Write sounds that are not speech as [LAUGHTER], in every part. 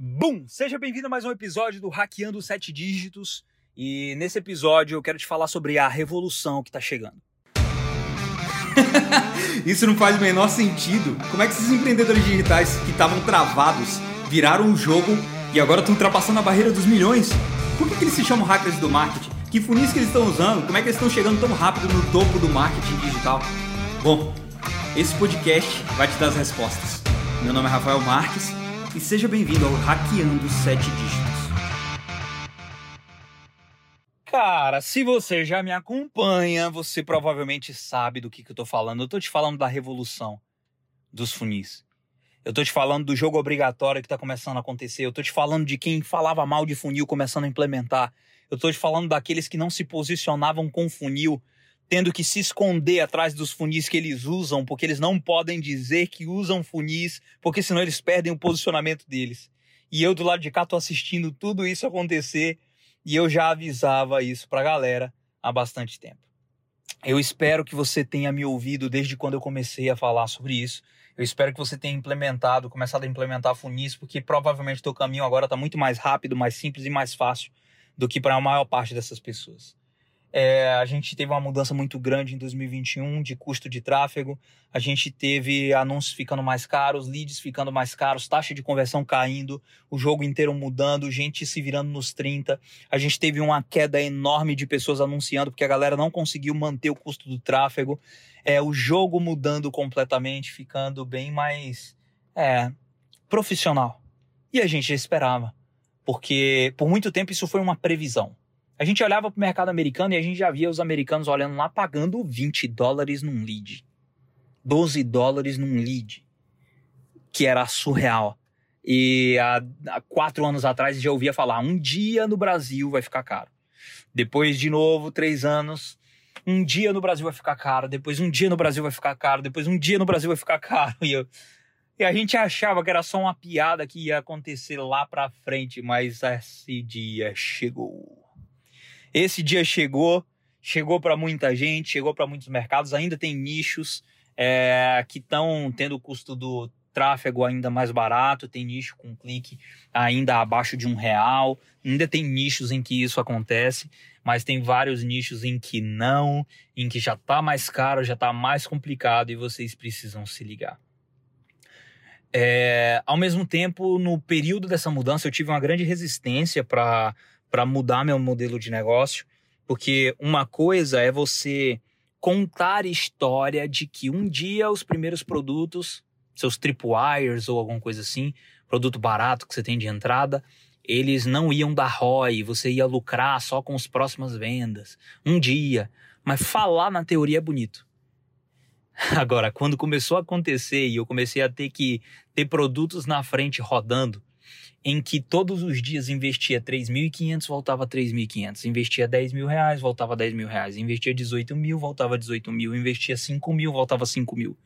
Bum! Seja bem-vindo a mais um episódio do Hackeando Sete Dígitos. E nesse episódio eu quero te falar sobre a revolução que tá chegando. [LAUGHS] Isso não faz o menor sentido. Como é que esses empreendedores digitais que estavam travados viraram o jogo e agora estão ultrapassando a barreira dos milhões? Por que, que eles se chamam hackers do marketing? Que funis que eles estão usando? Como é que eles estão chegando tão rápido no topo do marketing digital? Bom, esse podcast vai te dar as respostas. Meu nome é Rafael Marques e seja bem-vindo ao Hackeando Sete Dígitos. Cara, se você já me acompanha, você provavelmente sabe do que, que eu tô falando. Eu tô te falando da revolução dos funis. Eu tô te falando do jogo obrigatório que tá começando a acontecer. Eu tô te falando de quem falava mal de funil começando a implementar. Eu tô te falando daqueles que não se posicionavam com funil, tendo que se esconder atrás dos funis que eles usam, porque eles não podem dizer que usam funis, porque senão eles perdem o posicionamento deles. E eu do lado de cá tô assistindo tudo isso acontecer e eu já avisava isso pra galera há bastante tempo. Eu espero que você tenha me ouvido desde quando eu comecei a falar sobre isso. Eu espero que você tenha implementado, começado a implementar funis, porque provavelmente o teu caminho agora está muito mais rápido, mais simples e mais fácil do que para a maior parte dessas pessoas. É, a gente teve uma mudança muito grande em 2021 de custo de tráfego. A gente teve anúncios ficando mais caros, leads ficando mais caros, taxa de conversão caindo, o jogo inteiro mudando, gente se virando nos 30. A gente teve uma queda enorme de pessoas anunciando porque a galera não conseguiu manter o custo do tráfego. É, o jogo mudando completamente, ficando bem mais é, profissional. E a gente já esperava, porque por muito tempo isso foi uma previsão. A gente olhava para o mercado americano e a gente já via os americanos olhando lá pagando 20 dólares num lead. 12 dólares num lead. Que era surreal. E há, há quatro anos atrás já ouvia falar: um dia no Brasil vai ficar caro. Depois, de novo, três anos, um dia no Brasil vai ficar caro. Depois, um dia no Brasil vai ficar caro. Depois, um dia no Brasil vai ficar caro. [LAUGHS] E, eu, e a gente achava que era só uma piada que ia acontecer lá para frente, mas esse dia chegou. Esse dia chegou, chegou para muita gente, chegou para muitos mercados. Ainda tem nichos é, que estão tendo o custo do tráfego ainda mais barato, tem nicho com clique ainda abaixo de um real. Ainda tem nichos em que isso acontece, mas tem vários nichos em que não, em que já está mais caro, já está mais complicado e vocês precisam se ligar. É, ao mesmo tempo, no período dessa mudança, eu tive uma grande resistência para para mudar meu modelo de negócio, porque uma coisa é você contar história de que um dia os primeiros produtos, seus tripwires ou alguma coisa assim, produto barato que você tem de entrada, eles não iam dar ROI, você ia lucrar só com as próximas vendas, um dia. Mas falar na teoria é bonito. [LAUGHS] Agora, quando começou a acontecer e eu comecei a ter que ter produtos na frente rodando, em que todos os dias investia 3.500, voltava 3.500. Investia 10 mil reais, voltava 10 mil reais. Investia 18 mil, voltava 18 mil. Investia 5 mil, voltava 5 mil.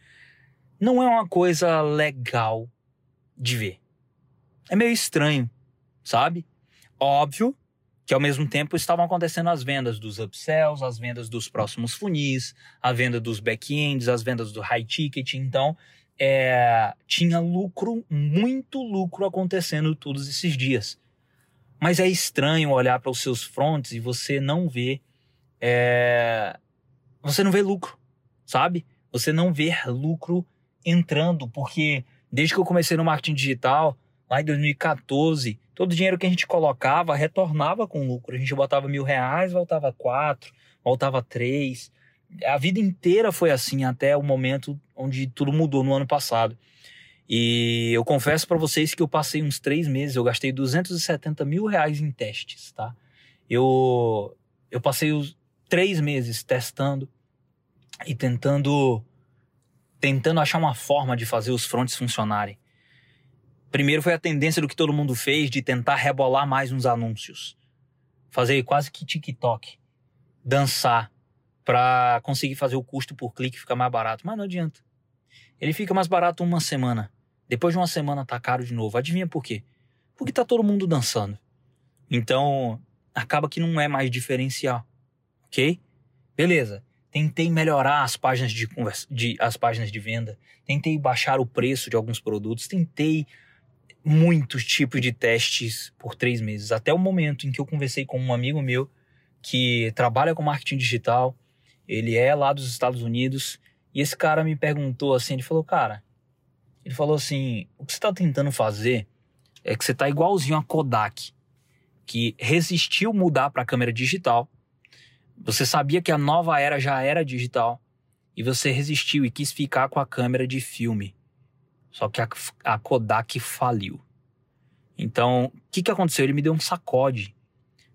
Não é uma coisa legal de ver. É meio estranho, sabe? Óbvio que ao mesmo tempo estavam acontecendo as vendas dos upsells, as vendas dos próximos funis, a venda dos back-ends, as vendas do high ticket. Então, é, tinha lucro, muito lucro acontecendo todos esses dias. Mas é estranho olhar para os seus fronts e você não vê. É, você não vê lucro, sabe? Você não vê lucro entrando, porque desde que eu comecei no marketing digital, lá em 2014, todo o dinheiro que a gente colocava retornava com lucro. A gente botava mil reais, voltava quatro, voltava três a vida inteira foi assim até o momento onde tudo mudou no ano passado. E eu confesso para vocês que eu passei uns três meses, eu gastei 270 mil reais em testes, tá? Eu, eu passei os três meses testando e tentando tentando achar uma forma de fazer os fronts funcionarem. Primeiro foi a tendência do que todo mundo fez de tentar rebolar mais uns anúncios. Fazer quase que TikTok. Dançar para conseguir fazer o custo por clique ficar mais barato. Mas não adianta. Ele fica mais barato uma semana. Depois de uma semana tá caro de novo. Adivinha por quê? Porque tá todo mundo dançando. Então, acaba que não é mais diferencial. Ok? Beleza. Tentei melhorar as páginas de, conversa, de, as páginas de venda. Tentei baixar o preço de alguns produtos. Tentei muitos tipos de testes por três meses, até o momento em que eu conversei com um amigo meu que trabalha com marketing digital, ele é lá dos Estados Unidos, e esse cara me perguntou assim, ele falou, cara, ele falou assim, o que você está tentando fazer é que você está igualzinho a Kodak, que resistiu mudar para câmera digital, você sabia que a nova era já era digital, e você resistiu e quis ficar com a câmera de filme. Só que a, a Kodak faliu. Então, o que, que aconteceu? Ele me deu um sacode.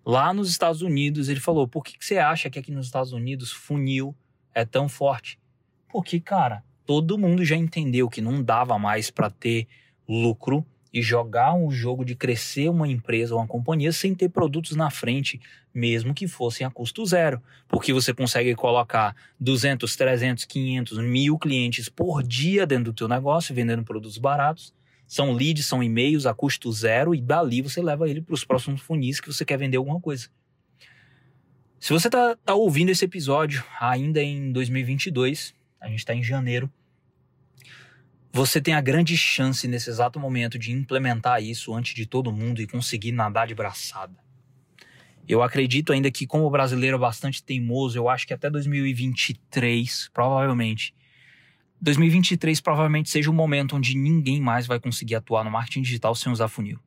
Lá nos Estados Unidos, ele falou: por que, que você acha que aqui nos Estados Unidos funil é tão forte? Porque, cara, todo mundo já entendeu que não dava mais para ter lucro e jogar um jogo de crescer uma empresa ou uma companhia sem ter produtos na frente, mesmo que fossem a custo zero. Porque você consegue colocar 200, 300, 500, mil clientes por dia dentro do teu negócio, vendendo produtos baratos. São leads, são e-mails a custo zero e dali você leva ele para os próximos funis que você quer vender alguma coisa. Se você está tá ouvindo esse episódio ainda em 2022, a gente está em janeiro, você tem a grande chance nesse exato momento de implementar isso antes de todo mundo e conseguir nadar de braçada. Eu acredito ainda que, como brasileiro bastante teimoso, eu acho que até 2023, provavelmente, 2023 provavelmente seja o momento onde ninguém mais vai conseguir atuar no marketing digital sem usar funil.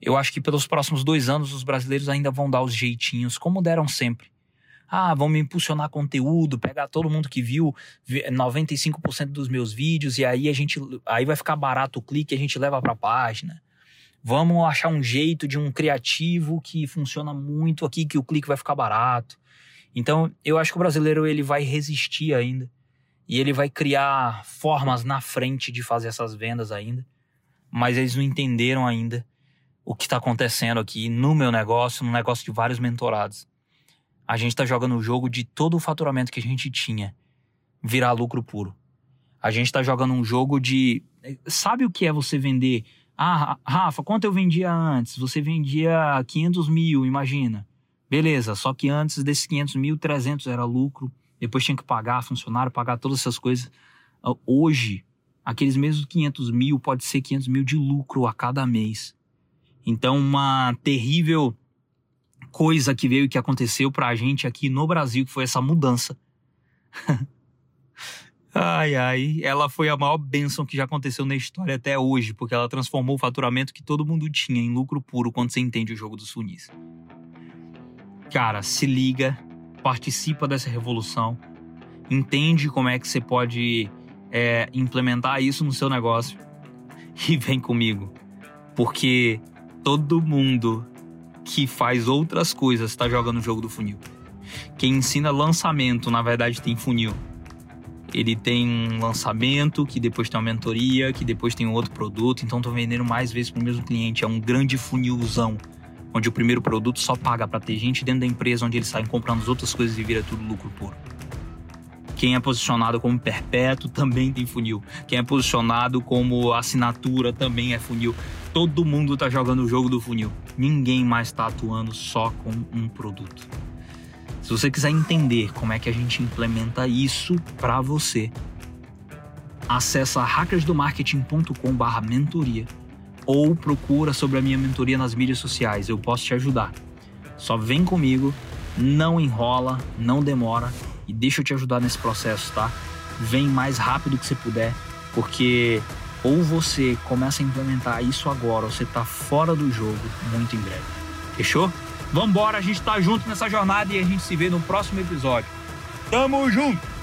Eu acho que pelos próximos dois anos os brasileiros ainda vão dar os jeitinhos, como deram sempre. Ah, vamos impulsionar conteúdo, pegar todo mundo que viu 95% dos meus vídeos e aí a gente aí vai ficar barato o clique, a gente leva para a página. Vamos achar um jeito de um criativo que funciona muito aqui que o clique vai ficar barato. Então, eu acho que o brasileiro ele vai resistir ainda e ele vai criar formas na frente de fazer essas vendas ainda, mas eles não entenderam ainda o que está acontecendo aqui no meu negócio, no negócio de vários mentorados a gente está jogando o jogo de todo o faturamento que a gente tinha virar lucro puro. A gente está jogando um jogo de. Sabe o que é você vender? Ah, Rafa, quanto eu vendia antes? Você vendia 500 mil, imagina. Beleza, só que antes desses 500 mil, 300 era lucro. Depois tinha que pagar funcionário, pagar todas essas coisas. Ah, hoje, aqueles mesmos 500 mil pode ser 500 mil de lucro a cada mês. Então, uma terrível coisa que veio e que aconteceu pra gente aqui no Brasil, que foi essa mudança. [LAUGHS] ai, ai, ela foi a maior bênção que já aconteceu na história até hoje, porque ela transformou o faturamento que todo mundo tinha em lucro puro quando você entende o jogo dos funis. Cara, se liga, participa dessa revolução, entende como é que você pode é, implementar isso no seu negócio [LAUGHS] e vem comigo, porque todo mundo que faz outras coisas está jogando o jogo do funil. Quem ensina lançamento, na verdade, tem funil. Ele tem um lançamento, que depois tem uma mentoria, que depois tem outro produto, então estou vendendo mais vezes para o mesmo cliente. É um grande funilzão, onde o primeiro produto só paga para ter gente dentro da empresa, onde eles saem comprando as outras coisas e vira tudo lucro puro. Quem é posicionado como perpétuo também tem funil. Quem é posicionado como assinatura também é funil. Todo mundo está jogando o jogo do funil. Ninguém mais está atuando só com um produto. Se você quiser entender como é que a gente implementa isso para você, acessa hackersdomarketing.com/mentoria ou procura sobre a minha mentoria nas mídias sociais. Eu posso te ajudar. Só vem comigo, não enrola, não demora e deixa eu te ajudar nesse processo, tá? Vem mais rápido que você puder, porque ou você começa a implementar isso agora, ou você tá fora do jogo muito em breve. Fechou? Vambora, a gente tá junto nessa jornada e a gente se vê no próximo episódio. Tamo junto!